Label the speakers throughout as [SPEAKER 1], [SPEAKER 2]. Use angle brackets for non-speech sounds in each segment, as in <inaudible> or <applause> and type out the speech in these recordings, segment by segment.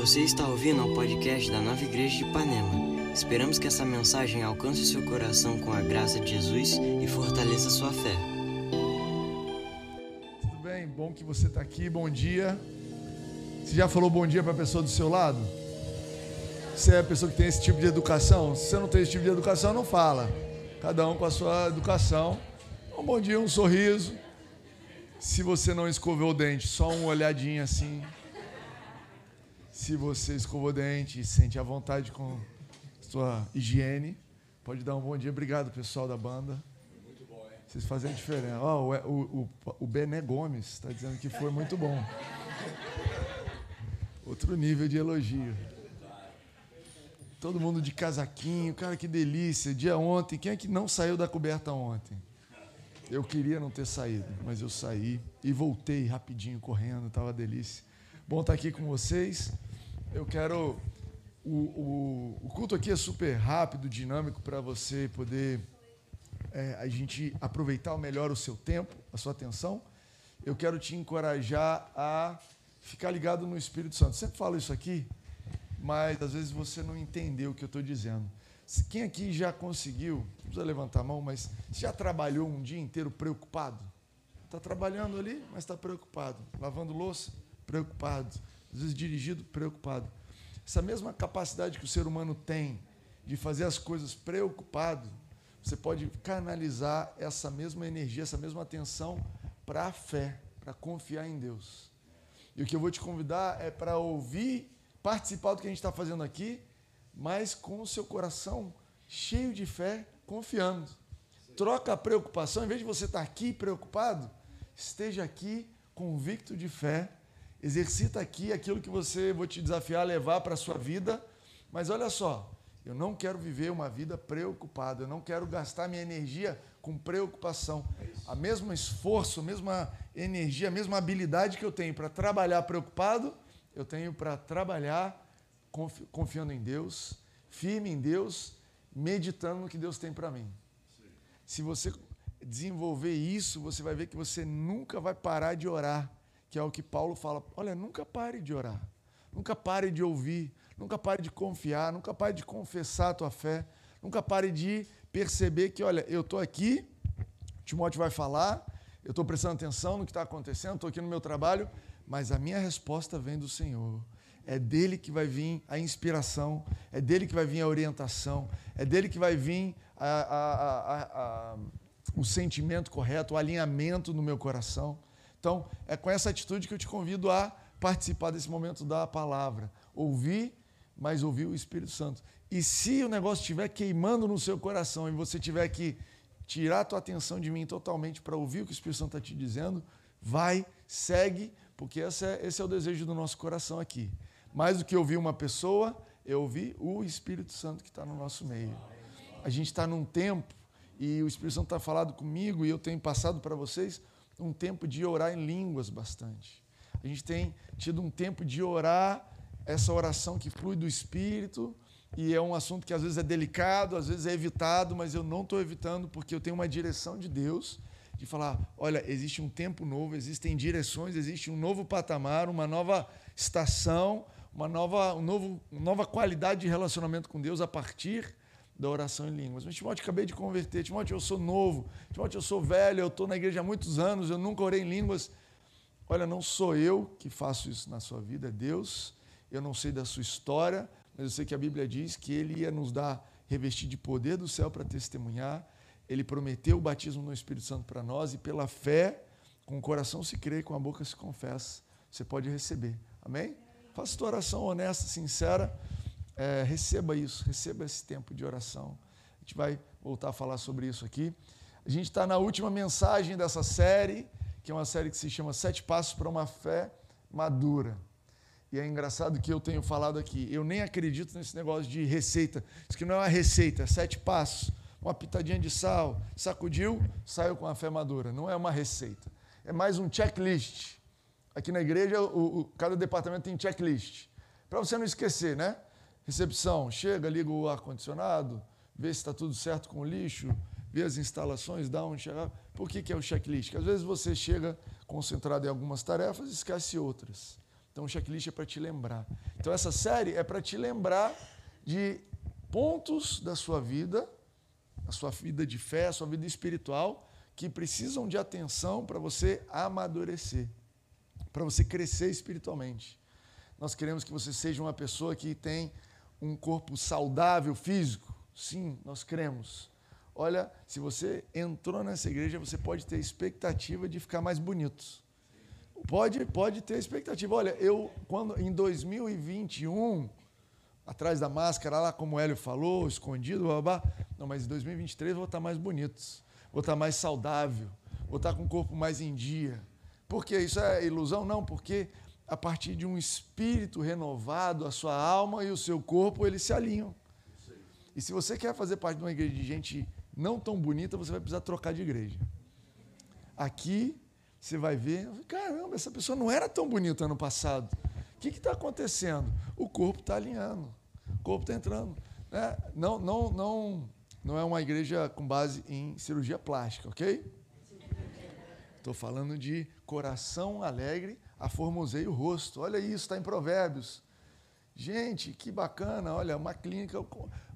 [SPEAKER 1] Você está ouvindo ao podcast da Nova Igreja de Ipanema. Esperamos que essa mensagem alcance seu coração com a graça de Jesus e fortaleça sua fé.
[SPEAKER 2] Tudo bem? Bom que você está aqui. Bom dia. Você já falou bom dia para a pessoa do seu lado? Você é a pessoa que tem esse tipo de educação? Se você não tem esse tipo de educação, não fala. Cada um com a sua educação. Um bom dia, um sorriso. Se você não escovou o dente, só uma olhadinha assim. Se você escovou o dente e sente à vontade com sua higiene, pode dar um bom dia. Obrigado, pessoal da banda. Vocês fazem a diferença. Oh, o, o, o Bené Gomes está dizendo que foi muito bom. Outro nível de elogio. Todo mundo de casaquinho, cara, que delícia. Dia ontem, quem é que não saiu da coberta ontem? Eu queria não ter saído, mas eu saí e voltei rapidinho, correndo, estava delícia. Bom estar aqui com vocês. Eu quero. O, o, o culto aqui é super rápido, dinâmico, para você poder é, a gente aproveitar melhor o seu tempo, a sua atenção. Eu quero te encorajar a ficar ligado no Espírito Santo. Sempre falo isso aqui, mas às vezes você não entendeu o que eu estou dizendo. Quem aqui já conseguiu, não precisa levantar a mão, mas já trabalhou um dia inteiro preocupado? Está trabalhando ali, mas está preocupado. Lavando louça, preocupado. Às vezes dirigido, preocupado. Essa mesma capacidade que o ser humano tem de fazer as coisas preocupado, você pode canalizar essa mesma energia, essa mesma atenção para a fé, para confiar em Deus. E o que eu vou te convidar é para ouvir, participar do que a gente está fazendo aqui, mas com o seu coração cheio de fé, confiando. Troca a preocupação, em vez de você estar aqui preocupado, esteja aqui convicto de fé, exercita aqui aquilo que você vou te desafiar a levar para a sua vida. Mas olha só, eu não quero viver uma vida preocupada, eu não quero gastar minha energia com preocupação. A mesma esforço, a mesma energia, a mesma habilidade que eu tenho para trabalhar preocupado, eu tenho para trabalhar confiando em Deus, firme em Deus, meditando no que Deus tem para mim. Se você desenvolver isso, você vai ver que você nunca vai parar de orar, que é o que Paulo fala. Olha, nunca pare de orar, nunca pare de ouvir, nunca pare de confiar, nunca pare de confessar a tua fé, nunca pare de perceber que, olha, eu estou aqui, Timóteo vai falar, eu estou prestando atenção no que está acontecendo, estou aqui no meu trabalho, mas a minha resposta vem do Senhor. É dele que vai vir a inspiração, é dele que vai vir a orientação, é dele que vai vir a, a, a, o sentimento correto, o alinhamento no meu coração. Então, é com essa atitude que eu te convido a participar desse momento da palavra. Ouvir, mas ouvir o Espírito Santo. E se o negócio estiver queimando no seu coração e você tiver que tirar a tua atenção de mim totalmente para ouvir o que o Espírito Santo está te dizendo, vai, segue, porque esse é, esse é o desejo do nosso coração aqui. Mais do que ouvir uma pessoa, eu ouvi o Espírito Santo que está no nosso meio. A gente está num tempo, e o Espírito Santo está falado comigo, e eu tenho passado para vocês, um tempo de orar em línguas bastante. A gente tem tido um tempo de orar, essa oração que flui do Espírito, e é um assunto que às vezes é delicado, às vezes é evitado, mas eu não estou evitando porque eu tenho uma direção de Deus de falar: olha, existe um tempo novo, existem direções, existe um novo patamar, uma nova estação, uma nova, um novo, uma nova qualidade de relacionamento com Deus a partir da oração em línguas. Mas, Timóteo, acabei de converter. Timóteo, eu sou novo. Timóteo, eu sou velho, eu estou na igreja há muitos anos, eu nunca orei em línguas. Olha, não sou eu que faço isso na sua vida, é Deus. Eu não sei da sua história, mas eu sei que a Bíblia diz que Ele ia nos dar, revestir de poder do céu para testemunhar. Ele prometeu o batismo no Espírito Santo para nós e pela fé, com o coração se crê, com a boca se confessa, você pode receber. Amém? Faça tua oração honesta, sincera. É, receba isso, receba esse tempo de oração. A gente vai voltar a falar sobre isso aqui. A gente está na última mensagem dessa série, que é uma série que se chama Sete Passos para uma Fé Madura. E é engraçado que eu tenho falado aqui, eu nem acredito nesse negócio de receita. Isso que não é uma receita, é sete passos. Uma pitadinha de sal, sacudiu, saiu com a fé madura. Não é uma receita. É mais um checklist. Aqui na igreja, o, o, cada departamento tem checklist. Para você não esquecer, né? Recepção, chega, liga o ar-condicionado, vê se está tudo certo com o lixo, vê as instalações, dá um chegar. Por que, que é o checklist? Porque às vezes você chega concentrado em algumas tarefas e esquece outras. Então o checklist é para te lembrar. Então essa série é para te lembrar de pontos da sua vida, a sua vida de fé, a sua vida espiritual, que precisam de atenção para você amadurecer, para você crescer espiritualmente. Nós queremos que você seja uma pessoa que tem um corpo saudável físico. Sim, nós queremos. Olha, se você entrou nessa igreja, você pode ter expectativa de ficar mais bonito. Pode, pode ter expectativa. Olha, eu quando em 2021, atrás da máscara lá, como o Hélio falou, escondido, blá, não, mas em 2023 eu vou estar mais bonito, vou estar mais saudável, vou estar com o corpo mais em dia. Por que isso é ilusão? Não, porque a partir de um espírito renovado, a sua alma e o seu corpo, eles se alinham. E se você quer fazer parte de uma igreja de gente não tão bonita, você vai precisar trocar de igreja. Aqui, você vai ver, caramba, essa pessoa não era tão bonita ano passado. O que está acontecendo? O corpo está alinhando, o corpo está entrando. Né? Não, não, não, não é uma igreja com base em cirurgia plástica, ok? Estou falando de coração alegre aformosei o rosto. Olha isso, está em Provérbios. Gente, que bacana, olha, uma clínica.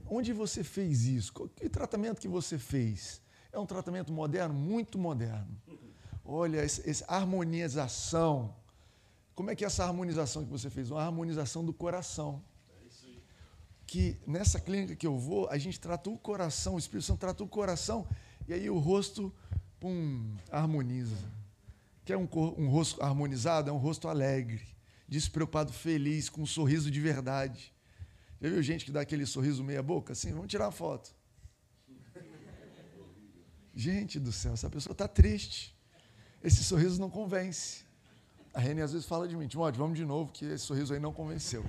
[SPEAKER 2] Onde você fez isso? Que tratamento que você fez? É um tratamento moderno, muito moderno. Olha, essa harmonização. Como é que é essa harmonização que você fez? Uma harmonização do coração. Que nessa clínica que eu vou, a gente trata o coração, o Espírito Santo trata o coração, e aí o rosto, pum, harmoniza. Quer um, um rosto harmonizado? É um rosto alegre, despreocupado, feliz, com um sorriso de verdade. Já viu gente que dá aquele sorriso meia-boca assim? Vamos tirar uma foto. Gente do céu, essa pessoa está triste. Esse sorriso não convence. A Rene às vezes fala de mim, Timóteo, vamos de novo, que esse sorriso aí não convenceu.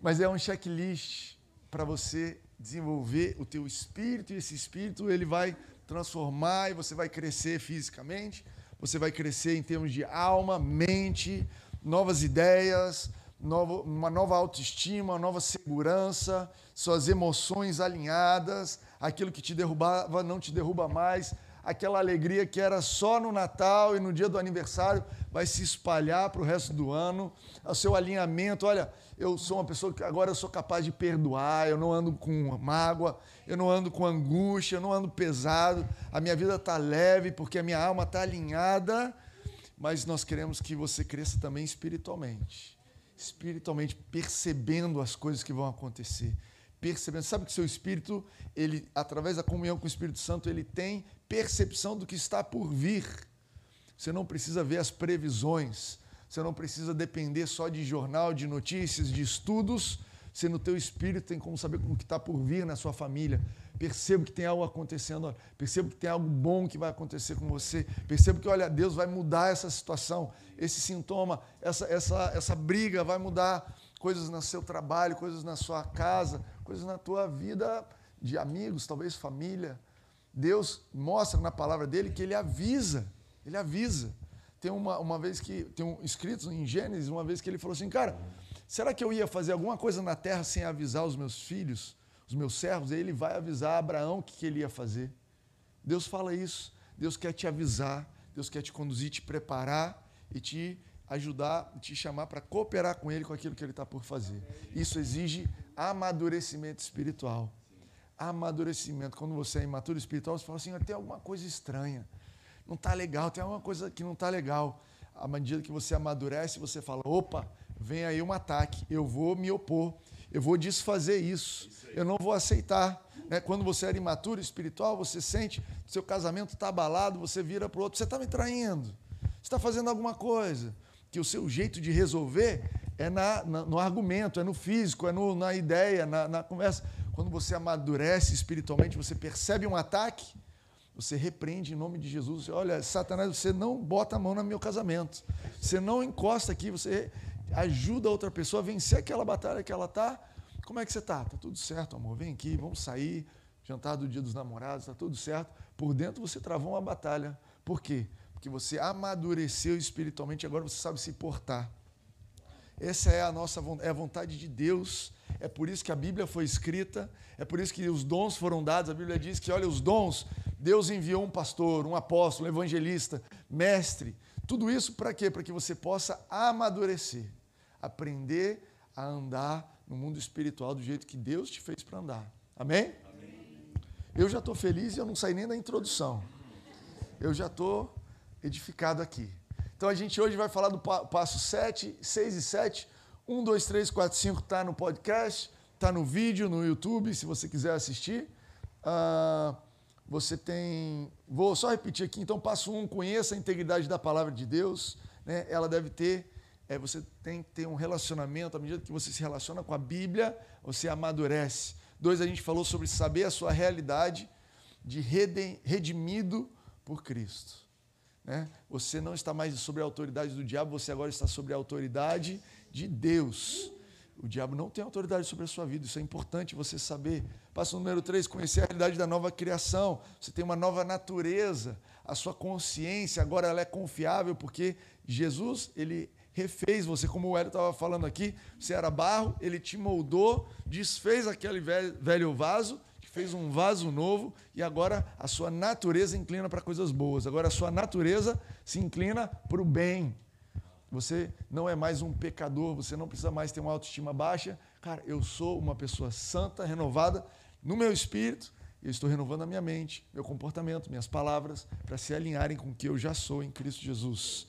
[SPEAKER 2] Mas é um checklist para você desenvolver o teu espírito, e esse espírito ele vai transformar e você vai crescer fisicamente, você vai crescer em termos de alma, mente, novas ideias, novo, uma nova autoestima, nova segurança, suas emoções alinhadas, aquilo que te derrubava não te derruba mais, aquela alegria que era só no Natal e no dia do aniversário vai se espalhar para o resto do ano. O seu alinhamento, olha, eu sou uma pessoa que agora eu sou capaz de perdoar, eu não ando com mágoa, eu não ando com angústia, eu não ando pesado, a minha vida está leve porque a minha alma está alinhada, mas nós queremos que você cresça também espiritualmente. Espiritualmente, percebendo as coisas que vão acontecer. Percebendo, sabe que seu espírito, ele, através da comunhão com o Espírito Santo, ele tem percepção do que está por vir. Você não precisa ver as previsões, você não precisa depender só de jornal, de notícias, de estudos. Você no teu espírito tem como saber o que está por vir na sua família. Percebo que tem algo acontecendo, percebo que tem algo bom que vai acontecer com você. Percebo que, olha, Deus vai mudar essa situação, esse sintoma, essa, essa, essa briga vai mudar coisas no seu trabalho, coisas na sua casa, coisas na tua vida de amigos, talvez família. Deus mostra na palavra dele que ele avisa, ele avisa. Tem uma, uma vez que, tem um escrito em Gênesis, uma vez que ele falou assim, cara, será que eu ia fazer alguma coisa na terra sem avisar os meus filhos, os meus servos? Aí ele vai avisar Abraão o que, que ele ia fazer. Deus fala isso. Deus quer te avisar, Deus quer te conduzir, te preparar e te ajudar, te chamar para cooperar com Ele com aquilo que Ele está por fazer. Isso exige amadurecimento espiritual. Amadurecimento. Quando você é imaturo espiritual, você fala assim: tem alguma coisa estranha não está legal, tem alguma coisa que não está legal. À medida que você amadurece, você fala: opa, vem aí um ataque, eu vou me opor, eu vou desfazer isso, eu não vou aceitar. Né? Quando você era imaturo espiritual, você sente seu casamento está abalado, você vira para o outro: você está me traindo, você está fazendo alguma coisa. Que o seu jeito de resolver é na, na, no argumento, é no físico, é no, na ideia, na, na conversa. Quando você amadurece espiritualmente, você percebe um ataque, você repreende em nome de Jesus. Você, Olha, Satanás, você não bota a mão no meu casamento. Você não encosta aqui, você ajuda a outra pessoa a vencer aquela batalha que ela está. Como é que você está? Está tudo certo, amor. Vem aqui, vamos sair. Jantar do dia dos namorados, está tudo certo. Por dentro você travou uma batalha. Por quê? Porque você amadureceu espiritualmente, agora você sabe se portar. Essa é a nossa é a vontade de Deus. É por isso que a Bíblia foi escrita, é por isso que os dons foram dados. A Bíblia diz que, olha, os dons Deus enviou um pastor, um apóstolo, um evangelista, mestre. tudo isso para quê? Para que você possa amadurecer, aprender a andar no mundo espiritual do jeito que Deus te fez para andar. Amém? Amém? Eu já estou feliz e eu não saí nem da introdução. Eu já estou edificado aqui. Então a gente hoje vai falar do passo 7, 6 e 7. 1, 2, 3, 4, 5 está no podcast, está no vídeo, no YouTube, se você quiser assistir. Uh, você tem. Vou só repetir aqui, então, passo 1, um, conheça a integridade da palavra de Deus. Né? Ela deve ter. É, você tem que ter um relacionamento, à medida que você se relaciona com a Bíblia, você amadurece. Dois, a gente falou sobre saber a sua realidade de redimido por Cristo. Né? Você não está mais sobre a autoridade do diabo, você agora está sobre a autoridade de Deus. O diabo não tem autoridade sobre a sua vida, isso é importante você saber. Passo número 3, conhecer a realidade da nova criação. Você tem uma nova natureza, a sua consciência agora ela é confiável porque Jesus, ele refez você, como o Hélio estava falando aqui, você era barro, ele te moldou, desfez aquele velho vaso fez um vaso novo e agora a sua natureza inclina para coisas boas. Agora a sua natureza se inclina para o bem. Você não é mais um pecador, você não precisa mais ter uma autoestima baixa. Cara, eu sou uma pessoa santa, renovada no meu espírito, eu estou renovando a minha mente, meu comportamento, minhas palavras, para se alinharem com o que eu já sou em Cristo Jesus.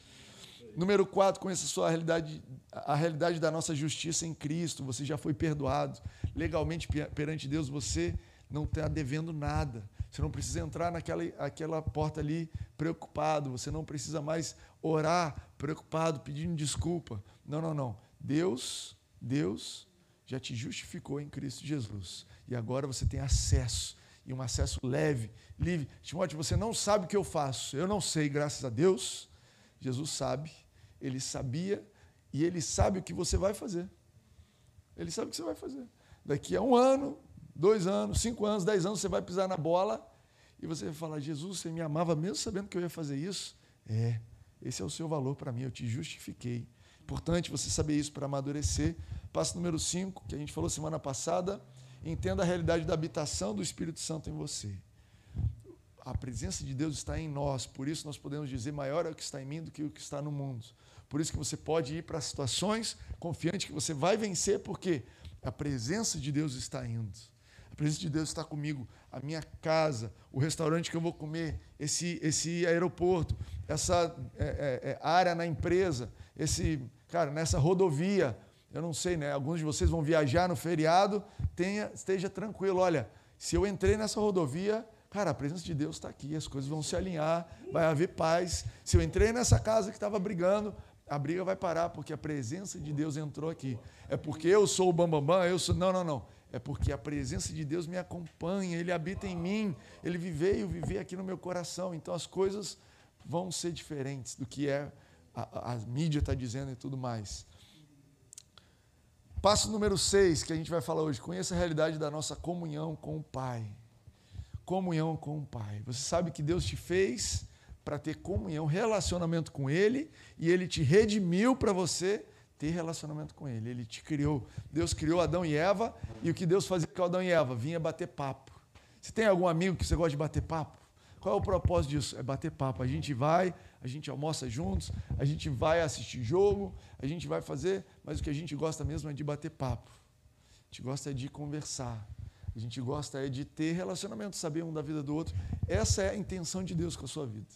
[SPEAKER 2] Número 4, conheça a sua realidade, a realidade da nossa justiça em Cristo. Você já foi perdoado. Legalmente perante Deus, você não está devendo nada. Você não precisa entrar naquela aquela porta ali preocupado. Você não precisa mais orar preocupado, pedindo desculpa. Não, não, não. Deus, Deus já te justificou em Cristo Jesus. E agora você tem acesso. E um acesso leve, livre. Timóteo, você não sabe o que eu faço. Eu não sei, graças a Deus. Jesus sabe. Ele sabia. E ele sabe o que você vai fazer. Ele sabe o que você vai fazer. Daqui a um ano, dois anos, cinco anos, dez anos, você vai pisar na bola e você vai falar: Jesus, você me amava mesmo sabendo que eu ia fazer isso? É, esse é o seu valor para mim, eu te justifiquei. Importante você saber isso para amadurecer. Passo número 5, que a gente falou semana passada, entenda a realidade da habitação do Espírito Santo em você. A presença de Deus está em nós, por isso nós podemos dizer maior é o que está em mim do que o que está no mundo. Por isso que você pode ir para situações confiante que você vai vencer, porque a presença de Deus está indo. A presença de Deus está comigo. A minha casa, o restaurante que eu vou comer, esse, esse aeroporto, essa é, é, é, área na empresa, esse, cara, nessa rodovia. Eu não sei, né? Alguns de vocês vão viajar no feriado, tenha, esteja tranquilo. Olha, se eu entrei nessa rodovia, cara, a presença de Deus está aqui, as coisas vão se alinhar, vai haver paz. Se eu entrei nessa casa que estava brigando, a briga vai parar, porque a presença de Deus entrou aqui. É porque eu sou o bambambam, bam, bam, eu sou. Não, não, não é porque a presença de Deus me acompanha, Ele habita em mim, Ele viveio viver aqui no meu coração. Então as coisas vão ser diferentes do que é a, a mídia está dizendo e tudo mais. Passo número 6 que a gente vai falar hoje. Conheça a realidade da nossa comunhão com o Pai. Comunhão com o Pai. Você sabe que Deus te fez para ter comunhão, relacionamento com Ele, e Ele te redimiu para você ter relacionamento com Ele. Ele te criou. Deus criou Adão e Eva, e o que Deus fazia com Adão e Eva? Vinha bater papo. Você tem algum amigo que você gosta de bater papo? Qual é o propósito disso? É bater papo. A gente vai, a gente almoça juntos, a gente vai assistir jogo, a gente vai fazer, mas o que a gente gosta mesmo é de bater papo. A gente gosta de conversar. A gente gosta é de ter relacionamento, saber um da vida do outro. Essa é a intenção de Deus com a sua vida.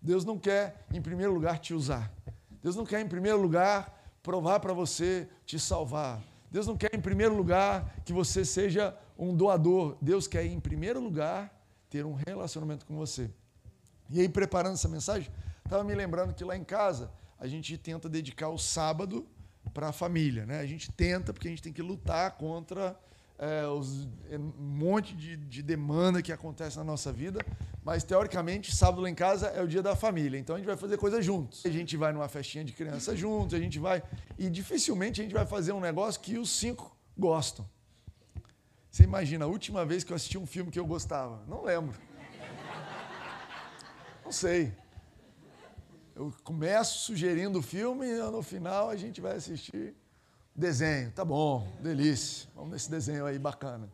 [SPEAKER 2] Deus não quer, em primeiro lugar, te usar. Deus não quer, em primeiro lugar, provar para você te salvar. Deus não quer, em primeiro lugar, que você seja um doador. Deus quer, em primeiro lugar, ter um relacionamento com você. E aí, preparando essa mensagem, estava me lembrando que lá em casa a gente tenta dedicar o sábado para a família. Né? A gente tenta, porque a gente tem que lutar contra é, os, é, um monte de, de, demanda que acontece na nossa vida, mas teoricamente, sábado lá em casa é o dia da família, então a gente vai fazer coisas juntos. A gente vai numa festinha de criança juntos, a gente vai. E dificilmente a gente vai fazer um negócio que os cinco gostam. Você imagina, a última vez que eu assisti um filme que eu gostava? Não lembro. Não sei. Eu começo sugerindo o filme e no final a gente vai assistir Desenho, tá bom, delícia. Vamos nesse desenho aí bacana.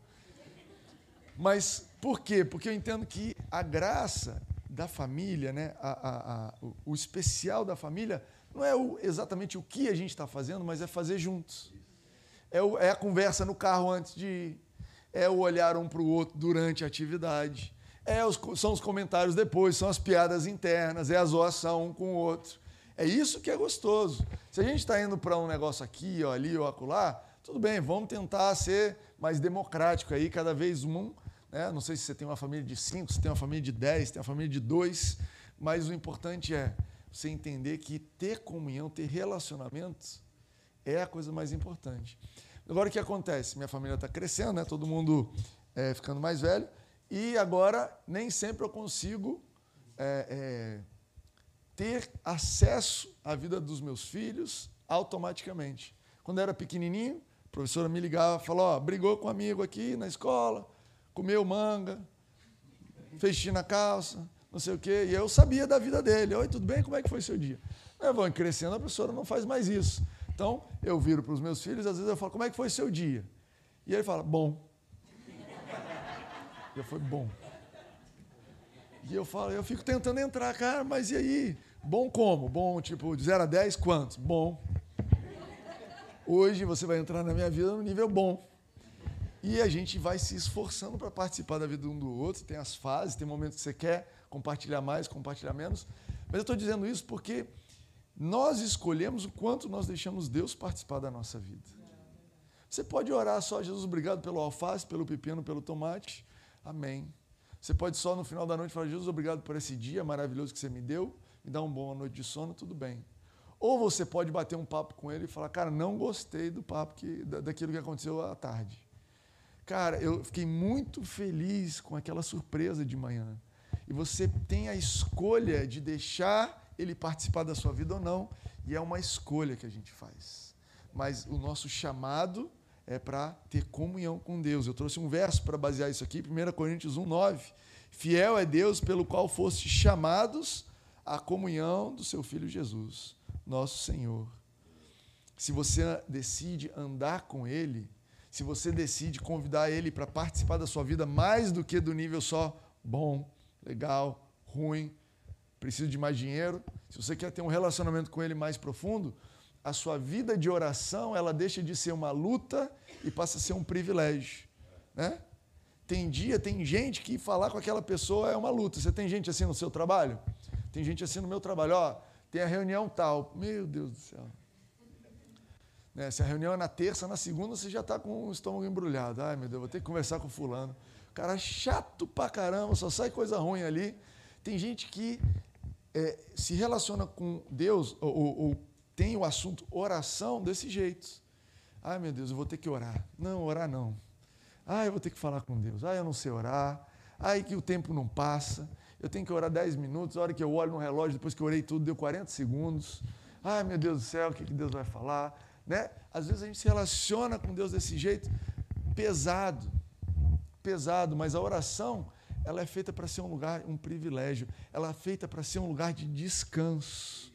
[SPEAKER 2] Mas por quê? Porque eu entendo que a graça da família, né, a, a, a, o, o, especial da família, não é o, exatamente o que a gente está fazendo, mas é fazer juntos. É, o, é a conversa no carro antes de ir, é o olhar um para o outro durante a atividade, é os, são os comentários depois, são as piadas internas, é a zoação um com o outro. É isso que é gostoso. Se a gente está indo para um negócio aqui, ou ali, ou acolá, tudo bem, vamos tentar ser mais democrático aí, cada vez um. Né? Não sei se você tem uma família de cinco, se tem uma família de dez, se tem uma família de dois, mas o importante é você entender que ter comunhão, ter relacionamentos é a coisa mais importante. Agora o que acontece? Minha família está crescendo, né? todo mundo é, ficando mais velho, e agora nem sempre eu consigo é, é, ter acesso à vida dos meus filhos automaticamente. Quando eu era pequenininho, a professora me ligava falou: ó, brigou com um amigo aqui na escola, comeu manga, fez xixi na calça, não sei o quê. E eu sabia da vida dele. Oi, tudo bem? Como é que foi seu dia? Vou crescendo, a professora não faz mais isso. Então, eu viro para os meus filhos, às vezes eu falo, como é que foi seu dia? E ele fala, bom. E eu falei, bom. E eu falo, eu fico tentando entrar, cara, mas e aí? Bom como? Bom, tipo, de 0 a 10, quantos? Bom. Hoje você vai entrar na minha vida no nível bom. E a gente vai se esforçando para participar da vida um do outro. Tem as fases, tem momentos que você quer compartilhar mais, compartilhar menos. Mas eu estou dizendo isso porque nós escolhemos o quanto nós deixamos Deus participar da nossa vida. Você pode orar só, Jesus, obrigado pelo alface, pelo pepino, pelo tomate. Amém. Você pode só no final da noite falar, Jesus, obrigado por esse dia maravilhoso que você me deu, me dá uma boa noite de sono, tudo bem. Ou você pode bater um papo com ele e falar, cara, não gostei do papo que, daquilo que aconteceu à tarde. Cara, eu fiquei muito feliz com aquela surpresa de manhã. E você tem a escolha de deixar ele participar da sua vida ou não, e é uma escolha que a gente faz. Mas o nosso chamado é para ter comunhão com Deus. Eu trouxe um verso para basear isso aqui, 1 Coríntios 1, 9. Fiel é Deus pelo qual foste chamados à comunhão do seu Filho Jesus, nosso Senhor. Se você decide andar com Ele, se você decide convidar ele para participar da sua vida mais do que do nível só bom, legal, ruim, preciso de mais dinheiro, se você quer ter um relacionamento com ele mais profundo, a sua vida de oração ela deixa de ser uma luta e passa a ser um privilégio, né? Tem dia, tem gente que falar com aquela pessoa é uma luta. Você tem gente assim no seu trabalho? Tem gente assim no meu trabalho, ó, tem a reunião tal. Meu Deus do céu. Né? Se a reunião é na terça, na segunda você já está com o estômago embrulhado. Ai, meu Deus, vou ter que conversar com fulano. Cara chato pra caramba, só sai coisa ruim ali. Tem gente que é, se relaciona com Deus ou, ou, ou, tem o assunto oração desse jeito. Ai, meu Deus, eu vou ter que orar. Não, orar não. Ai, eu vou ter que falar com Deus. Ai, eu não sei orar. Ai, que o tempo não passa. Eu tenho que orar 10 minutos. A hora que eu olho no relógio, depois que eu orei tudo, deu 40 segundos. Ai, meu Deus do céu, o que Deus vai falar? Né? Às vezes a gente se relaciona com Deus desse jeito pesado, pesado, mas a oração ela é feita para ser um lugar, um privilégio. Ela é feita para ser um lugar de descanso.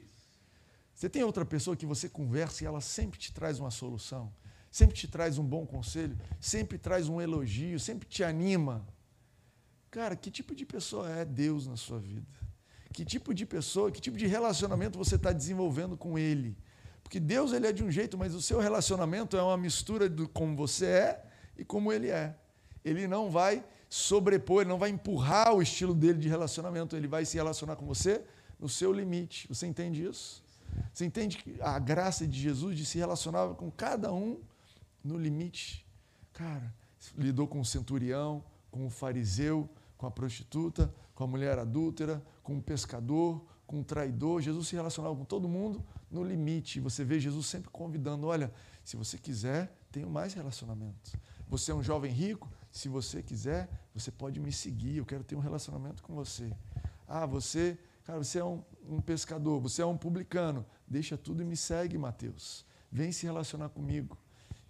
[SPEAKER 2] Você tem outra pessoa que você conversa e ela sempre te traz uma solução, sempre te traz um bom conselho, sempre traz um elogio, sempre te anima. Cara, que tipo de pessoa é Deus na sua vida? Que tipo de pessoa, que tipo de relacionamento você está desenvolvendo com Ele? Porque Deus ele é de um jeito, mas o seu relacionamento é uma mistura do como você é e como ele é. Ele não vai sobrepor, ele não vai empurrar o estilo dele de relacionamento, ele vai se relacionar com você no seu limite. Você entende isso? Você entende a graça de Jesus de se relacionar com cada um no limite? Cara, lidou com o centurião, com o fariseu, com a prostituta, com a mulher adúltera, com o pescador, com o traidor. Jesus se relacionava com todo mundo no limite. Você vê Jesus sempre convidando: olha, se você quiser, tenho mais relacionamentos. Você é um jovem rico? Se você quiser, você pode me seguir. Eu quero ter um relacionamento com você. Ah, você, cara, você é um, um pescador, você é um publicano. Deixa tudo e me segue, Mateus. Vem se relacionar comigo.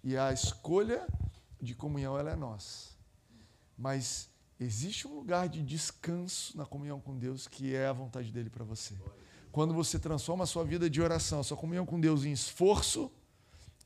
[SPEAKER 2] E a escolha de comunhão ela é nossa. Mas existe um lugar de descanso na comunhão com Deus que é a vontade dele para você. Quando você transforma a sua vida de oração, a sua comunhão com Deus em esforço,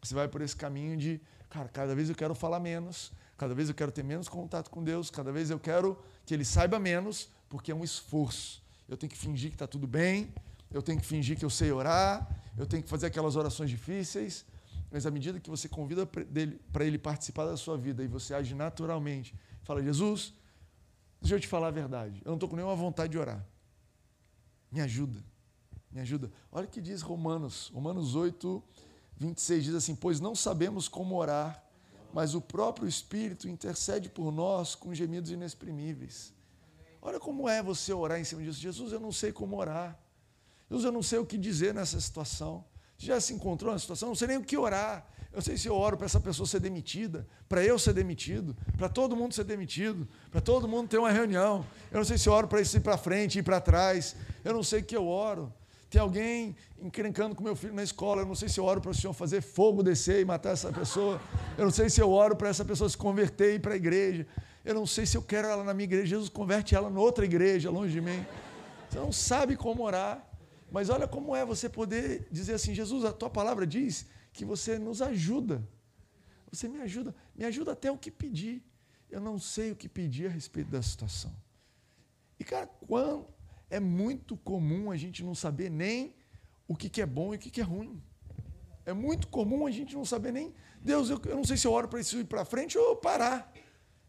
[SPEAKER 2] você vai por esse caminho de, cara, cada vez eu quero falar menos, cada vez eu quero ter menos contato com Deus, cada vez eu quero que Ele saiba menos, porque é um esforço. Eu tenho que fingir que está tudo bem, eu tenho que fingir que eu sei orar, eu tenho que fazer aquelas orações difíceis. Mas à medida que você convida para ele participar da sua vida e você age naturalmente, fala: Jesus, deixa eu te falar a verdade, eu não estou com nenhuma vontade de orar. Me ajuda, me ajuda. Olha o que diz Romanos, Romanos 8, 26 diz assim: Pois não sabemos como orar, mas o próprio Espírito intercede por nós com gemidos inexprimíveis. Olha como é você orar em cima disso. Jesus, eu não sei como orar. Jesus, eu não sei o que dizer nessa situação. Você já se encontrou nessa situação? Eu não sei nem o que orar. Eu sei se eu oro para essa pessoa ser demitida, para eu ser demitido, para todo mundo ser demitido, para todo mundo ter uma reunião. Eu não sei se eu oro para isso ir para frente, ir para trás. Eu não sei o que eu oro. Tem alguém encrencando com meu filho na escola. Eu não sei se eu oro para o Senhor fazer fogo descer e matar essa pessoa. Eu não sei se eu oro para essa pessoa se converter e ir para a igreja. Eu não sei se eu quero ela na minha igreja. Jesus converte ela em outra igreja, longe de mim. Você não sabe como orar. Mas olha como é você poder dizer assim: Jesus, a tua palavra diz que você nos ajuda. Você me ajuda, me ajuda até o que pedir. Eu não sei o que pedir a respeito da situação. E, cara, quando é muito comum a gente não saber nem o que, que é bom e o que, que é ruim. É muito comum a gente não saber nem, Deus, eu, eu não sei se eu oro para isso ir para frente ou parar.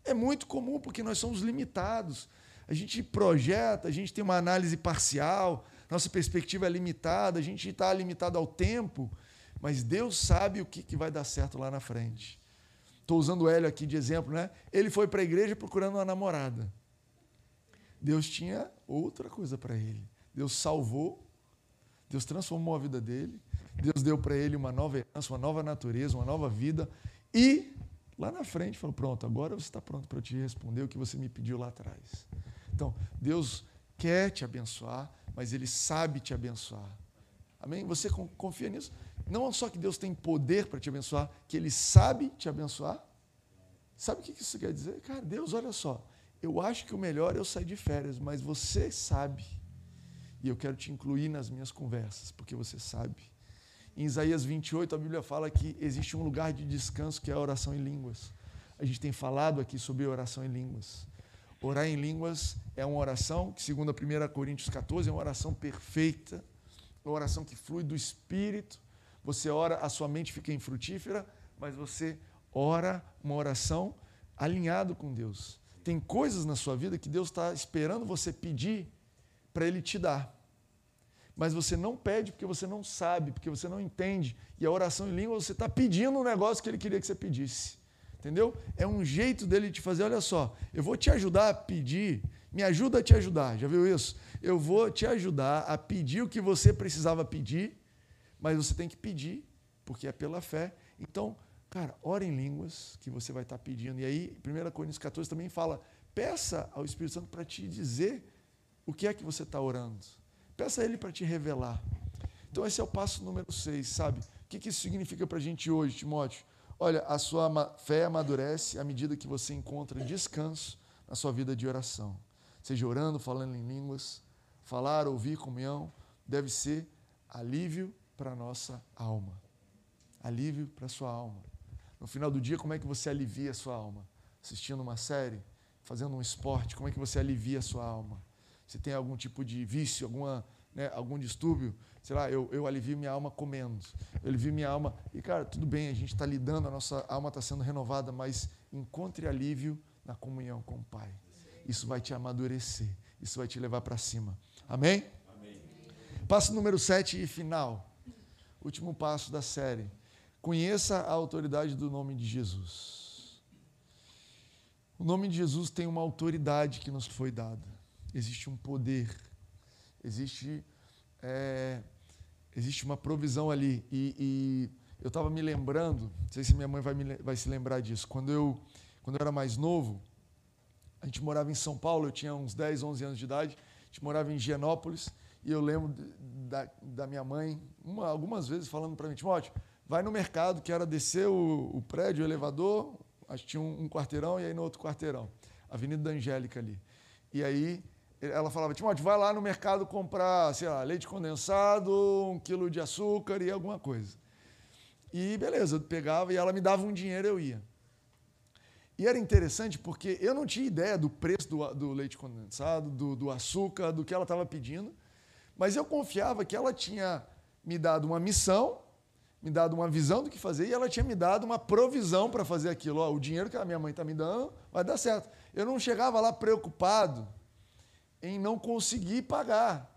[SPEAKER 2] É muito comum, porque nós somos limitados. A gente projeta, a gente tem uma análise parcial, nossa perspectiva é limitada, a gente está limitado ao tempo, mas Deus sabe o que, que vai dar certo lá na frente. Estou usando o Hélio aqui de exemplo, né? Ele foi para a igreja procurando uma namorada. Deus tinha outra coisa para ele. Deus salvou, Deus transformou a vida dele, Deus deu para ele uma nova herança, uma nova natureza, uma nova vida. E lá na frente falou: Pronto, agora você está pronto para eu te responder o que você me pediu lá atrás. Então, Deus quer te abençoar, mas Ele sabe te abençoar. Amém? Você confia nisso? Não só que Deus tem poder para te abençoar, que Ele sabe te abençoar. Sabe o que isso quer dizer? Cara, Deus, olha só, eu acho que o melhor é eu sair de férias, mas você sabe. E eu quero te incluir nas minhas conversas, porque você sabe. Em Isaías 28, a Bíblia fala que existe um lugar de descanso que é a oração em línguas. A gente tem falado aqui sobre oração em línguas. Orar em línguas é uma oração que, segundo a 1 Coríntios 14, é uma oração perfeita, uma oração que flui do Espírito. Você ora, a sua mente fica infrutífera, mas você ora uma oração alinhado com Deus. Tem coisas na sua vida que Deus está esperando você pedir para Ele te dar. Mas você não pede porque você não sabe, porque você não entende. E a oração em língua, você está pedindo um negócio que Ele queria que você pedisse. Entendeu? É um jeito dele te fazer, olha só, eu vou te ajudar a pedir, me ajuda a te ajudar, já viu isso? Eu vou te ajudar a pedir o que você precisava pedir, mas você tem que pedir, porque é pela fé. Então, cara, ora em línguas que você vai estar pedindo. E aí, 1 Coríntios 14 também fala: peça ao Espírito Santo para te dizer o que é que você está orando. Peça a Ele para te revelar. Então, esse é o passo número 6, sabe? O que isso significa para a gente hoje, Timóteo? Olha, a sua fé amadurece à medida que você encontra descanso na sua vida de oração. Seja orando, falando em línguas, falar, ouvir, comunhão, deve ser alívio para a nossa alma. Alívio para a sua alma. No final do dia, como é que você alivia a sua alma? Assistindo uma série, fazendo um esporte, como é que você alivia a sua alma? Se tem algum tipo de vício, alguma, né, algum distúrbio, sei lá, eu, eu alivio minha alma comendo, eu alivio minha alma. E, cara, tudo bem, a gente está lidando, a nossa alma está sendo renovada, mas encontre alívio na comunhão com o Pai. Isso vai te amadurecer, isso vai te levar para cima. Amém? Amém? Passo número 7 e final. Último passo da série. Conheça a autoridade do nome de Jesus. O nome de Jesus tem uma autoridade que nos foi dada. Existe um poder. Existe é, existe uma provisão ali. E, e eu estava me lembrando, não sei se minha mãe vai, me, vai se lembrar disso, quando eu, quando eu era mais novo, a gente morava em São Paulo, eu tinha uns 10, 11 anos de idade, a gente morava em Higienópolis, e eu lembro da, da minha mãe, uma, algumas vezes, falando para mim, Timóteo, vai no mercado, que era descer o, o prédio, o elevador, acho que tinha um, um quarteirão, e aí no outro quarteirão, Avenida da Angélica ali. E aí ela falava, Timóteo, vai lá no mercado comprar, sei lá, leite condensado, um quilo de açúcar e alguma coisa. E beleza, eu pegava e ela me dava um dinheiro, eu ia. E era interessante porque eu não tinha ideia do preço do, do leite condensado, do, do açúcar, do que ela estava pedindo, mas eu confiava que ela tinha me dado uma missão, me dado uma visão do que fazer e ela tinha me dado uma provisão para fazer aquilo. Ó, o dinheiro que a minha mãe está me dando vai dar certo. Eu não chegava lá preocupado em não conseguir pagar.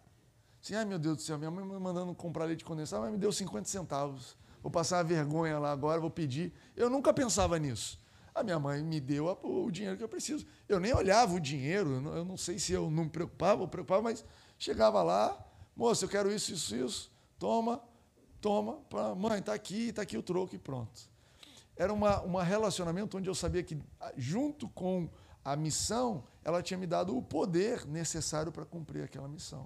[SPEAKER 2] Assim, ai meu Deus do céu, minha mãe me mandando comprar leite condensado, mas me deu 50 centavos. Vou passar a vergonha lá agora, vou pedir. Eu nunca pensava nisso. A minha mãe me deu o dinheiro que eu preciso. Eu nem olhava o dinheiro, eu não sei se eu não me preocupava ou preocupava, mas chegava lá, moça, eu quero isso, isso, isso, toma, toma, mãe, está aqui, está aqui o troco e pronto. Era um uma relacionamento onde eu sabia que, junto com a missão, ela tinha me dado o poder necessário para cumprir aquela missão.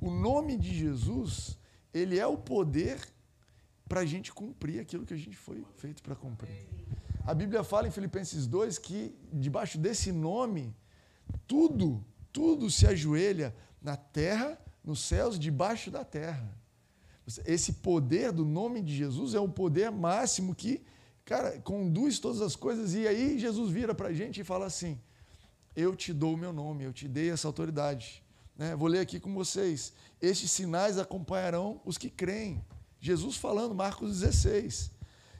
[SPEAKER 2] O nome de Jesus, ele é o poder para a gente cumprir aquilo que a gente foi feito para cumprir. A Bíblia fala em Filipenses 2 que debaixo desse nome, tudo, tudo se ajoelha na terra, nos céus, debaixo da terra. Esse poder do nome de Jesus é o poder máximo que, cara, conduz todas as coisas. E aí Jesus vira para a gente e fala assim: Eu te dou o meu nome, eu te dei essa autoridade. Né? Vou ler aqui com vocês. Estes sinais acompanharão os que creem. Jesus falando, Marcos 16.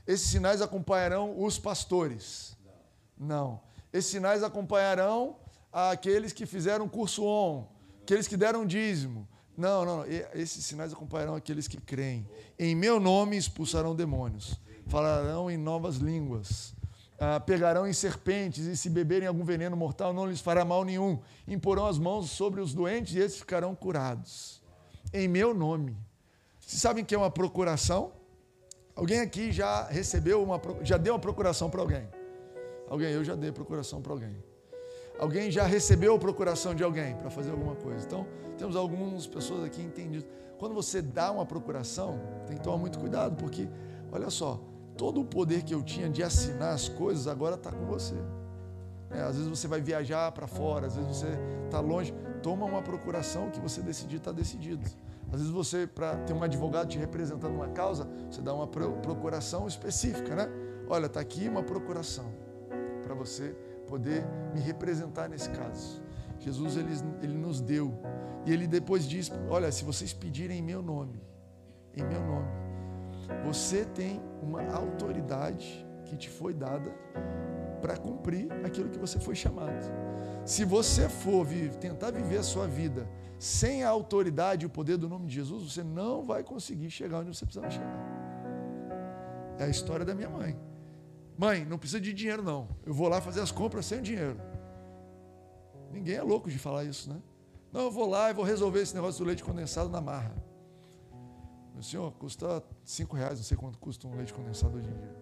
[SPEAKER 2] Esses sinais acompanharão os pastores? Não. Esses sinais acompanharão aqueles que fizeram curso on, aqueles que deram dízimo. Não, não, esses sinais acompanharão aqueles que creem. Em meu nome expulsarão demônios, falarão em novas línguas, ah, pegarão em serpentes e se beberem algum veneno mortal não lhes fará mal nenhum. Imporão as mãos sobre os doentes e esses ficarão curados. Em meu nome. Vocês sabem que é uma procuração? Alguém aqui já recebeu uma, já deu uma procuração para alguém? Alguém, eu já dei procuração para alguém. Alguém já recebeu a procuração de alguém para fazer alguma coisa. Então, temos algumas pessoas aqui entendidas. Quando você dá uma procuração, tem que tomar muito cuidado, porque, olha só, todo o poder que eu tinha de assinar as coisas agora está com você. É, às vezes você vai viajar para fora, às vezes você está longe. Toma uma procuração que você decidir, está decidido. Às vezes você, para ter um advogado te representando uma causa, você dá uma procuração específica, né? Olha, está aqui uma procuração para você poder me representar nesse caso. Jesus ele, ele nos deu e ele depois diz: Olha, se vocês pedirem em meu nome, em meu nome, você tem uma autoridade que te foi dada para cumprir aquilo que você foi chamado. Se você for tentar viver a sua vida sem a autoridade e o poder do nome de Jesus, você não vai conseguir chegar onde você precisa chegar. É a história da minha mãe. Mãe, não precisa de dinheiro, não. Eu vou lá fazer as compras sem dinheiro. Ninguém é louco de falar isso, né? Não, eu vou lá e vou resolver esse negócio do leite condensado na marra. Senhor, custa cinco reais, não sei quanto custa um leite condensado hoje em dia.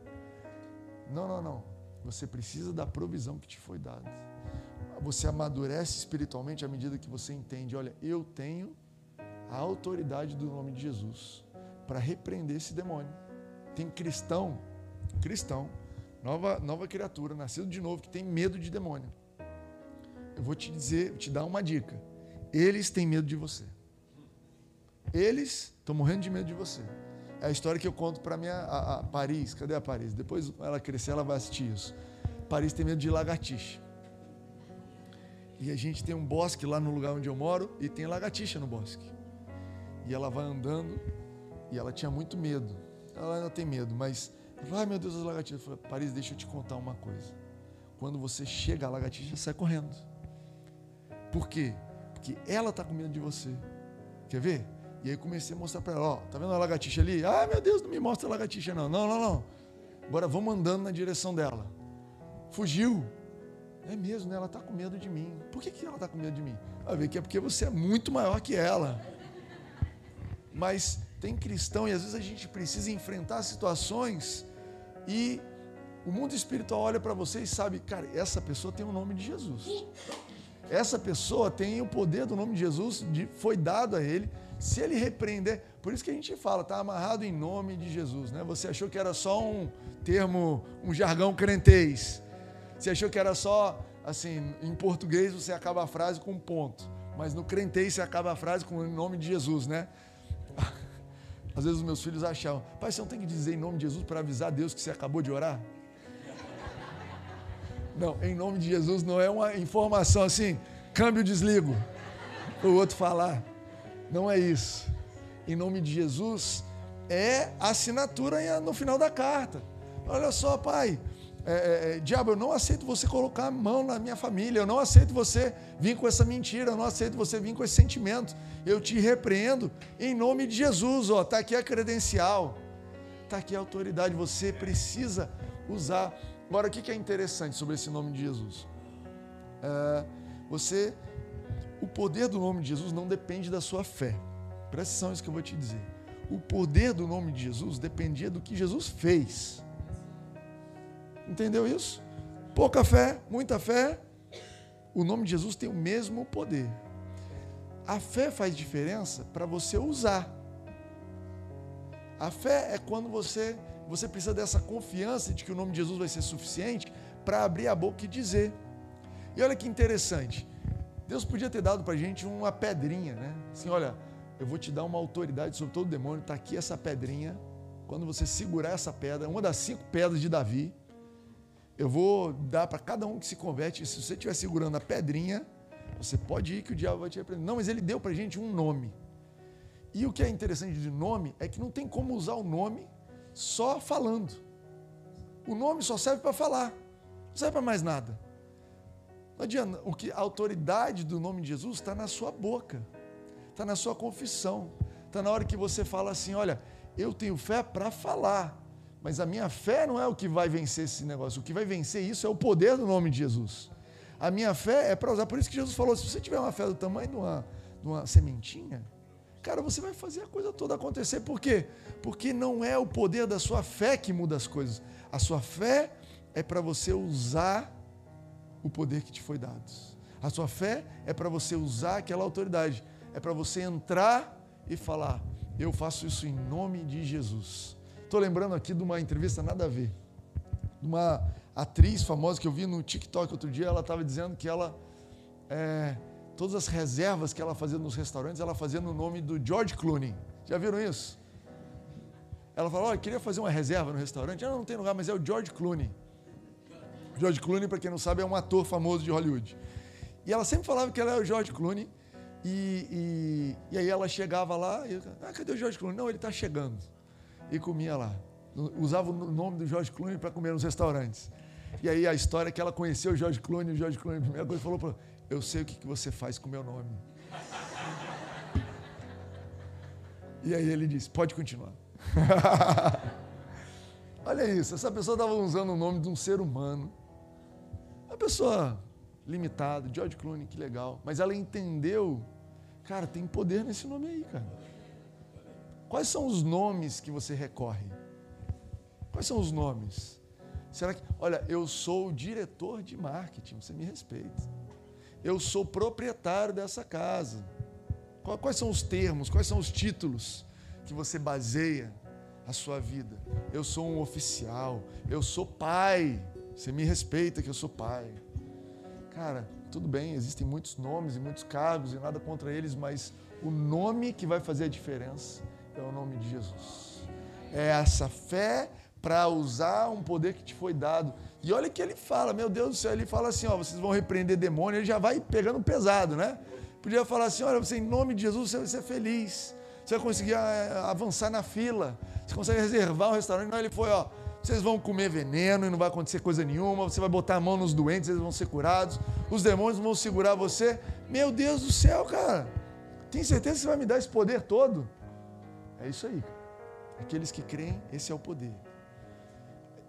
[SPEAKER 2] Não, não, não. Você precisa da provisão que te foi dada você amadurece espiritualmente à medida que você entende: olha, eu tenho a autoridade do nome de Jesus para repreender esse demônio. Tem cristão, cristão, nova, nova criatura, nascido de novo, que tem medo de demônio. Eu vou te dizer, te dar uma dica. Eles têm medo de você. Eles estão morrendo de medo de você. É a história que eu conto para minha a, a Paris. Cadê a Paris? Depois ela crescer, ela vai assistir isso. Paris tem medo de lagartixa. E a gente tem um bosque lá no lugar onde eu moro e tem lagartixa no bosque. E ela vai andando e ela tinha muito medo. Ela ainda tem medo, mas ai ah, meu Deus, as lagartixas. Eu falei, Paris, deixa eu te contar uma coisa. Quando você chega, a lagartixa sai correndo. Por quê? Porque ela está com medo de você. Quer ver? E aí comecei a mostrar para ela, ó, tá vendo a lagartixa ali? Ah, meu Deus, não me mostra a lagartixa não. Não, não, não. Agora vamos andando na direção dela. Fugiu. É mesmo, né? Ela está com medo de mim. Por que, que ela está com medo de mim? Vai ver que é porque você é muito maior que ela. Mas tem cristão e às vezes a gente precisa enfrentar situações e o mundo espiritual olha para você e sabe, cara, essa pessoa tem o nome de Jesus. Essa pessoa tem o poder do nome de Jesus, de, foi dado a ele. Se ele repreender, por isso que a gente fala, está amarrado em nome de Jesus. Né? Você achou que era só um termo, um jargão crentez. Você achou que era só, assim, em português você acaba a frase com um ponto, mas no crentez você acaba a frase com o nome de Jesus, né? <laughs> Às vezes os meus filhos acham, pai, você não tem que dizer em nome de Jesus para avisar Deus que você acabou de orar? <laughs> Não, em nome de Jesus não é uma informação assim, câmbio, desligo, o outro falar. Não é isso. Em nome de Jesus é assinatura no final da carta. Olha só, pai, é, é, é, diabo, eu não aceito você colocar a mão na minha família, eu não aceito você vir com essa mentira, eu não aceito você vir com esse sentimento. Eu te repreendo em nome de Jesus, ó, tá aqui a credencial, tá aqui a autoridade, você precisa usar. Agora, o que é interessante sobre esse nome de Jesus? É, você, o poder do nome de Jesus não depende da sua fé. Presta atenção nisso que eu vou te dizer. O poder do nome de Jesus dependia do que Jesus fez. Entendeu isso? Pouca fé, muita fé. O nome de Jesus tem o mesmo poder. A fé faz diferença para você usar. A fé é quando você você precisa dessa confiança de que o nome de Jesus vai ser suficiente para abrir a boca e dizer. E olha que interessante. Deus podia ter dado para a gente uma pedrinha, né? Assim, olha, eu vou te dar uma autoridade sobre todo demônio. Está aqui essa pedrinha. Quando você segurar essa pedra, uma das cinco pedras de Davi, eu vou dar para cada um que se converte. Se você estiver segurando a pedrinha, você pode ir que o diabo vai te repreender. Não, mas ele deu para a gente um nome. E o que é interessante de nome é que não tem como usar o nome só falando. O nome só serve para falar, não serve para mais nada. Não adianta, o que, a autoridade do nome de Jesus está na sua boca, está na sua confissão, está na hora que você fala assim: olha, eu tenho fé para falar, mas a minha fé não é o que vai vencer esse negócio. O que vai vencer isso é o poder do nome de Jesus. A minha fé é para usar. Por isso que Jesus falou: se você tiver uma fé do tamanho de uma, de uma sementinha, cara, você vai fazer a coisa toda acontecer. Por quê? Porque não é o poder da sua fé que muda as coisas. A sua fé é para você usar o poder que te foi dado. A sua fé é para você usar aquela autoridade. É para você entrar e falar: Eu faço isso em nome de Jesus. Estou lembrando aqui de uma entrevista nada a ver. De uma atriz famosa que eu vi no TikTok outro dia, ela estava dizendo que ela. É, todas as reservas que ela fazia nos restaurantes, ela fazia no nome do George Clooney. Já viram isso? Ela falou: Olha, queria fazer uma reserva no restaurante. Ela não tem lugar, mas é o George Clooney. George Clooney, para quem não sabe, é um ator famoso de Hollywood. E ela sempre falava que ela era o George Clooney. E, e, e aí ela chegava lá e ah, cadê o George Clooney? Não, ele está chegando e comia lá. Usava o nome do George Clooney para comer nos restaurantes. E aí a história é que ela conheceu o George Clooney, o George Clooney, a primeira coisa falou para eu sei o que, que você faz com o meu nome. E aí ele disse, pode continuar. <laughs> Olha isso, essa pessoa estava usando o nome de um ser humano. Uma pessoa limitada, George Clooney, que legal. Mas ela entendeu, cara, tem poder nesse nome aí, cara. Quais são os nomes que você recorre? Quais são os nomes? Será que, olha, eu sou o diretor de marketing, você me respeita. Eu sou proprietário dessa casa. Quais são os termos, quais são os títulos que você baseia a sua vida? Eu sou um oficial, eu sou pai. Você me respeita que eu sou pai. Cara, tudo bem, existem muitos nomes e muitos cargos e nada contra eles, mas o nome que vai fazer a diferença é o nome de Jesus. É essa fé para usar um poder que te foi dado. E olha que ele fala, meu Deus do céu, ele fala assim, ó, vocês vão repreender demônio, ele já vai pegando pesado, né? Podia falar assim, olha, você em nome de Jesus você vai ser feliz. Você vai conseguir eh, avançar na fila. Você consegue reservar um restaurante. Não, ele foi, ó, vocês vão comer veneno e não vai acontecer coisa nenhuma. Você vai botar a mão nos doentes, eles vão ser curados. Os demônios vão segurar você. Meu Deus do céu, cara. Tem certeza que você vai me dar esse poder todo? É isso aí. Aqueles que creem, esse é o poder.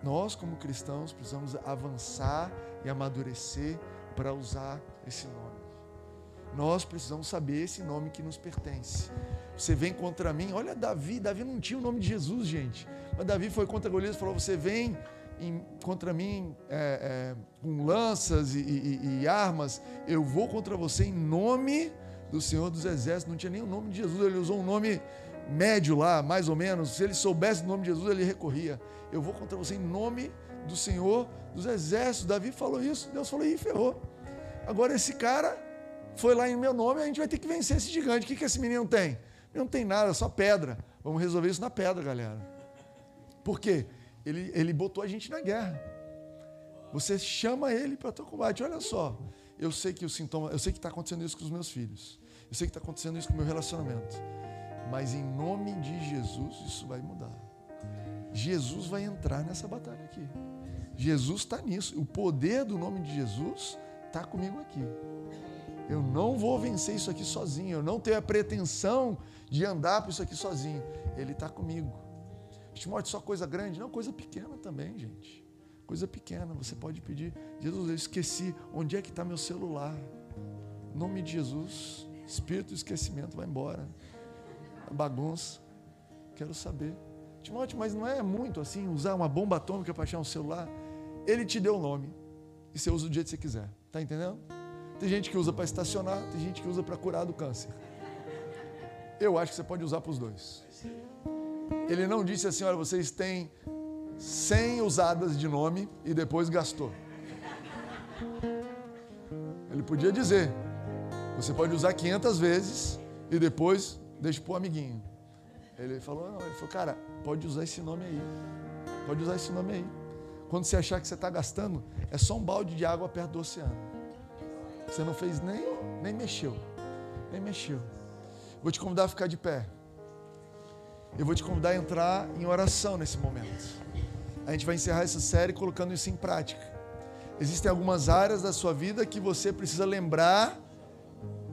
[SPEAKER 2] Nós, como cristãos, precisamos avançar e amadurecer para usar esse nome. Nós precisamos saber esse nome que nos pertence. Você vem contra mim, olha Davi, Davi não tinha o nome de Jesus, gente. Mas Davi foi contra Golias e falou: Você vem em, contra mim é, é, com lanças e, e, e armas, eu vou contra você em nome do Senhor dos Exércitos. Não tinha nem o nome de Jesus, ele usou um nome médio lá, mais ou menos, se ele soubesse o nome de Jesus, ele recorria. Eu vou contra você em nome do Senhor dos Exércitos. Davi falou isso, Deus falou, e ferrou. Agora esse cara foi lá em meu nome, a gente vai ter que vencer esse gigante. O que, que esse menino tem? Não tem nada, só pedra. Vamos resolver isso na pedra, galera. Por quê? Ele, ele botou a gente na guerra. Você chama ele para teu combate. Olha só, eu sei que o sintoma, eu sei que está acontecendo isso com os meus filhos. Eu sei que está acontecendo isso com o meu relacionamento. Mas em nome de Jesus, isso vai mudar. Jesus vai entrar nessa batalha aqui. Jesus está nisso. O poder do nome de Jesus está comigo aqui. Eu não vou vencer isso aqui sozinho. Eu não tenho a pretensão de andar por isso aqui sozinho. Ele está comigo. Timóteo, só coisa grande? Não, coisa pequena também, gente. Coisa pequena. Você pode pedir. Jesus, eu esqueci. Onde é que está meu celular? Em nome de Jesus. Espírito do esquecimento vai embora. A bagunça. Quero saber. Timóteo, mas não é muito assim usar uma bomba atômica para achar um celular? Ele te deu o nome. E você usa do jeito que você quiser. Tá entendendo? Tem gente que usa para estacionar, tem gente que usa para curar do câncer. Eu acho que você pode usar para os dois. Ele não disse assim: olha, vocês têm 100 usadas de nome e depois gastou. Ele podia dizer: você pode usar 500 vezes e depois deixa para o amiguinho. Ele falou: não, ele falou, cara, pode usar esse nome aí. Pode usar esse nome aí. Quando você achar que você está gastando, é só um balde de água perto do oceano. Você não fez nem, nem mexeu. Nem mexeu. Vou te convidar a ficar de pé. Eu vou te convidar a entrar em oração nesse momento. A gente vai encerrar essa série colocando isso em prática. Existem algumas áreas da sua vida que você precisa lembrar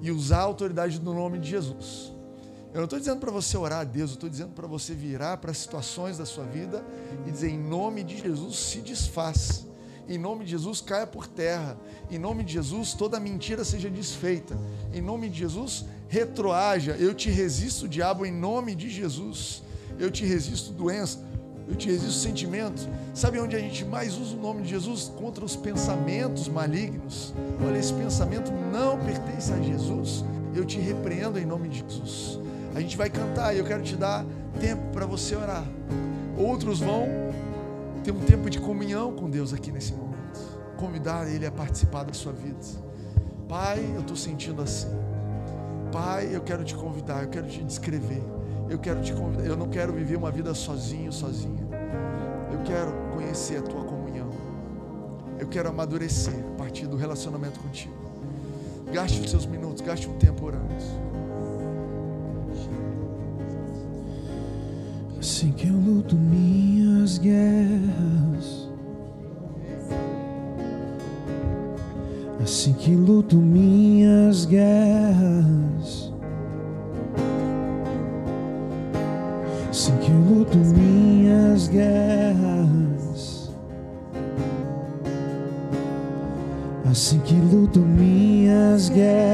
[SPEAKER 2] e usar a autoridade do nome de Jesus. Eu não estou dizendo para você orar a Deus, eu estou dizendo para você virar para situações da sua vida e dizer: em nome de Jesus, se desfaz. Em nome de Jesus, caia por terra. Em nome de Jesus, toda mentira seja desfeita. Em nome de Jesus, retroaja. Eu te resisto, diabo, em nome de Jesus. Eu te resisto, doença. Eu te resisto, sentimento. Sabe onde a gente mais usa o nome de Jesus? Contra os pensamentos malignos. Olha, esse pensamento não pertence a Jesus. Eu te repreendo em nome de Jesus. A gente vai cantar e eu quero te dar tempo para você orar. Outros vão ter um tempo de comunhão com Deus aqui nesse momento. Convidar Ele a participar da sua vida. Pai, eu estou sentindo assim. Pai, eu quero te convidar, eu quero te descrever. Eu quero te convidar. Eu não quero viver uma vida sozinho, sozinha. Eu quero conhecer a tua comunhão. Eu quero amadurecer a partir do relacionamento contigo. Gaste os seus minutos, gaste um tempo orando.
[SPEAKER 3] Assim que eu luto minhas guerras, assim que luto minhas guerras, assim que luto minhas guerras, assim que luto minhas guerras.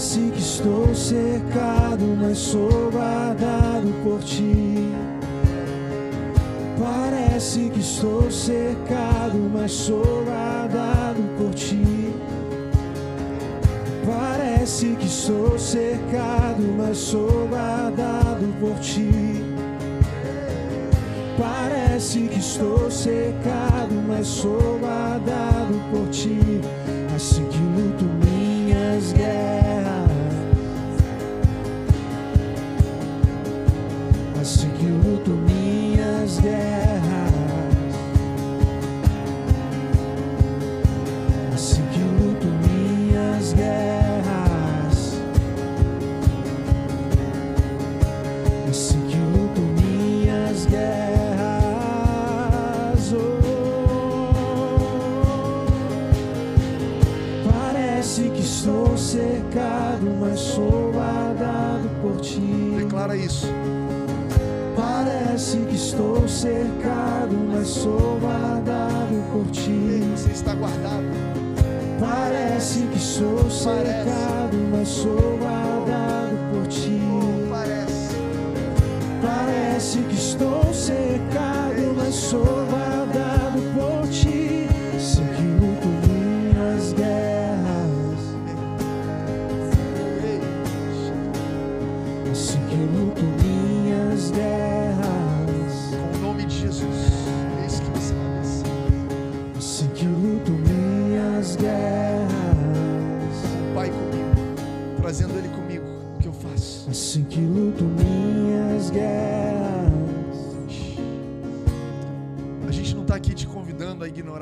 [SPEAKER 3] Parece que estou cercado, mas sou guardado por ti. Parece que estou cercado, mas sou guardado por ti. Parece que estou cercado, mas sou guardado por ti. Parece que estou cercado, mas sou guardado por ti. Assim que luto minhas guerras. guerras. Assim que luto minhas guerras. Assim que luto minhas guerras. Oh, parece que estou cercado, mas sou guardado por ti.
[SPEAKER 2] Declara isso.
[SPEAKER 3] Parece que estou cercado, mas sou guardado por ti.
[SPEAKER 2] Você está guardado.
[SPEAKER 3] Parece que sou cercado, mas sou guardado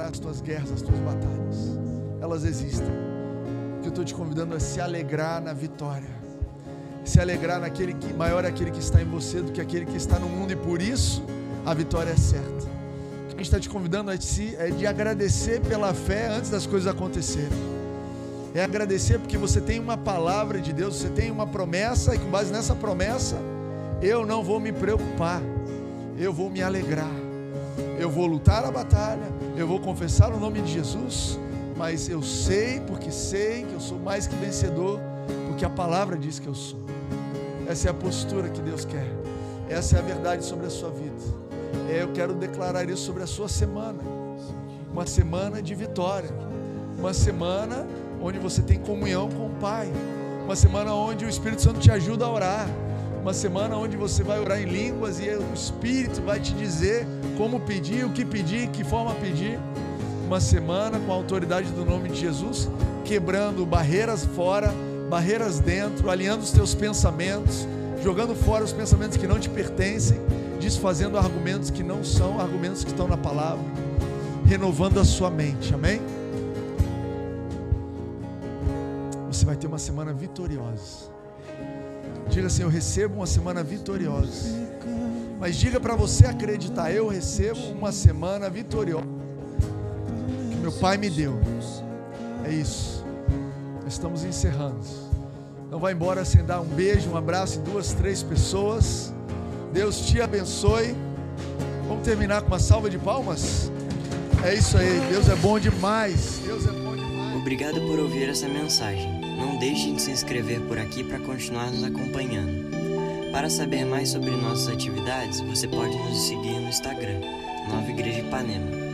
[SPEAKER 2] a as tuas guerras, as tuas batalhas. Elas existem. O que eu estou te convidando é se alegrar na vitória. Se alegrar naquele que maior é aquele que está em você do que aquele que está no mundo, e por isso a vitória é certa. O que a gente está te convidando de, se- é de agradecer pela fé antes das coisas acontecerem. É agradecer porque você tem uma palavra de Deus, você tem uma promessa, e com base nessa promessa, eu não vou me preocupar, eu vou me alegrar. Eu vou lutar a batalha, eu vou confessar o nome de Jesus, mas eu sei, porque sei que eu sou mais que vencedor, porque a palavra diz que eu sou. Essa é a postura que Deus quer, essa é a verdade sobre a sua vida. É, eu quero declarar isso sobre a sua semana, uma semana de vitória, uma semana onde você tem comunhão com o Pai, uma semana onde o Espírito Santo te ajuda a orar, uma semana onde você vai orar em línguas e o Espírito vai te dizer como pedir, o que pedir, que forma pedir. Uma semana com a autoridade do nome de Jesus, quebrando barreiras fora, barreiras dentro, alinhando os teus pensamentos, jogando fora os pensamentos que não te pertencem, desfazendo argumentos que não são argumentos que estão na palavra, renovando a sua mente. Amém? Você vai ter uma semana vitoriosa. Diga assim: Eu recebo uma semana vitoriosa. Mas diga para você acreditar: Eu recebo uma semana vitoriosa. Que meu Pai me deu. É isso. Estamos encerrando. Não vai embora sem dar um beijo, um abraço em duas, três pessoas. Deus te abençoe. Vamos terminar com uma salva de palmas? É isso aí. Deus é bom demais. Deus é bom demais.
[SPEAKER 1] Obrigado por ouvir essa mensagem. Não deixe de se inscrever por aqui para continuar nos acompanhando. Para saber mais sobre nossas atividades, você pode nos seguir no Instagram, Nova Igreja Ipanema.